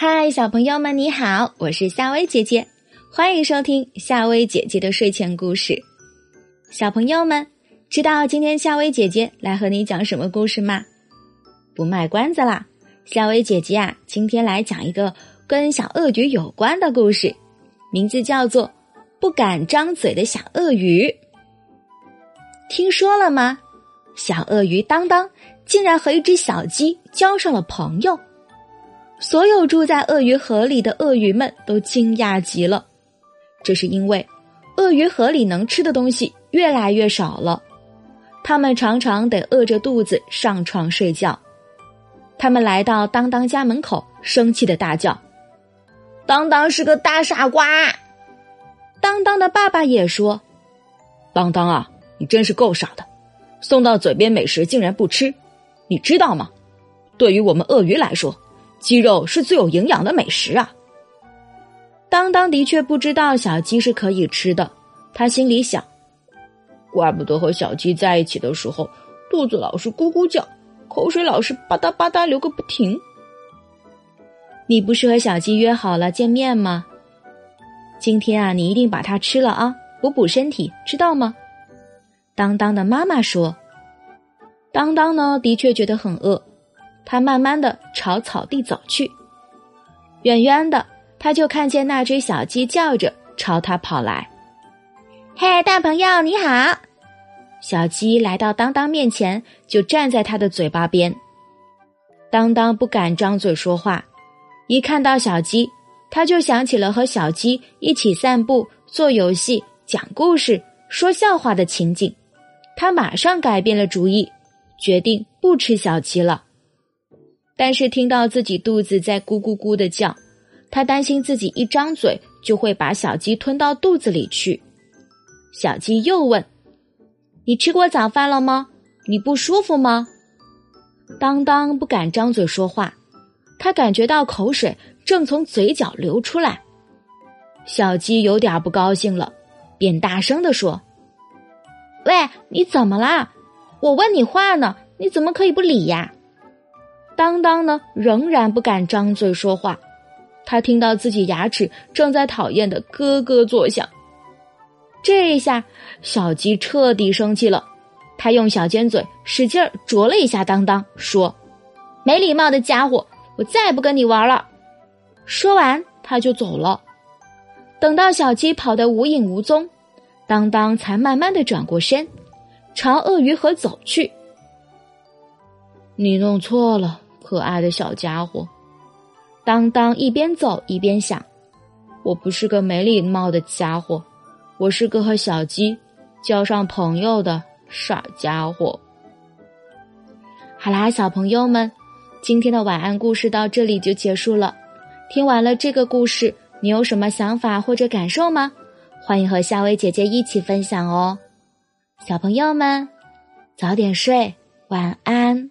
嗨，小朋友们，你好，我是夏薇姐姐，欢迎收听夏薇姐姐的睡前故事。小朋友们，知道今天夏薇姐姐来和你讲什么故事吗？不卖关子啦，夏薇姐姐啊，今天来讲一个跟小鳄鱼有关的故事，名字叫做《不敢张嘴的小鳄鱼》。听说了吗？小鳄鱼当当竟然和一只小鸡交上了朋友。所有住在鳄鱼河里的鳄鱼们都惊讶极了，这是因为鳄鱼河里能吃的东西越来越少了，他们常常得饿着肚子上床睡觉。他们来到当当家门口，生气的大叫：“当当是个大傻瓜！”当当的爸爸也说：“当当啊，你真是够傻的，送到嘴边美食竟然不吃，你知道吗？对于我们鳄鱼来说。”鸡肉是最有营养的美食啊！当当的确不知道小鸡是可以吃的，他心里想：怪不得和小鸡在一起的时候，肚子老是咕咕叫，口水老是吧嗒吧嗒流个不停。你不是和小鸡约好了见面吗？今天啊，你一定把它吃了啊，补补身体，知道吗？当当的妈妈说：“当当呢，的确觉得很饿。”他慢慢的朝草地走去，远远的他就看见那只小鸡叫着朝他跑来。嘿，大朋友你好！小鸡来到当当面前，就站在他的嘴巴边。当当不敢张嘴说话，一看到小鸡，他就想起了和小鸡一起散步、做游戏、讲故事、说笑话的情景，他马上改变了主意，决定不吃小鸡了。但是听到自己肚子在咕咕咕的叫，他担心自己一张嘴就会把小鸡吞到肚子里去。小鸡又问：“你吃过早饭了吗？你不舒服吗？”当当不敢张嘴说话，他感觉到口水正从嘴角流出来。小鸡有点不高兴了，便大声的说：“喂，你怎么啦？我问你话呢，你怎么可以不理呀？”当当呢，仍然不敢张嘴说话。他听到自己牙齿正在讨厌的咯咯作响。这一下，小鸡彻底生气了。他用小尖嘴使劲啄了一下当当，说：“没礼貌的家伙，我再也不跟你玩了。”说完，他就走了。等到小鸡跑得无影无踪，当当才慢慢的转过身，朝鳄鱼河走去。你弄错了。可爱的小家伙，当当一边走一边想：“我不是个没礼貌的家伙，我是个和小鸡交上朋友的傻家伙。”好啦，小朋友们，今天的晚安故事到这里就结束了。听完了这个故事，你有什么想法或者感受吗？欢迎和夏薇姐姐一起分享哦。小朋友们，早点睡，晚安。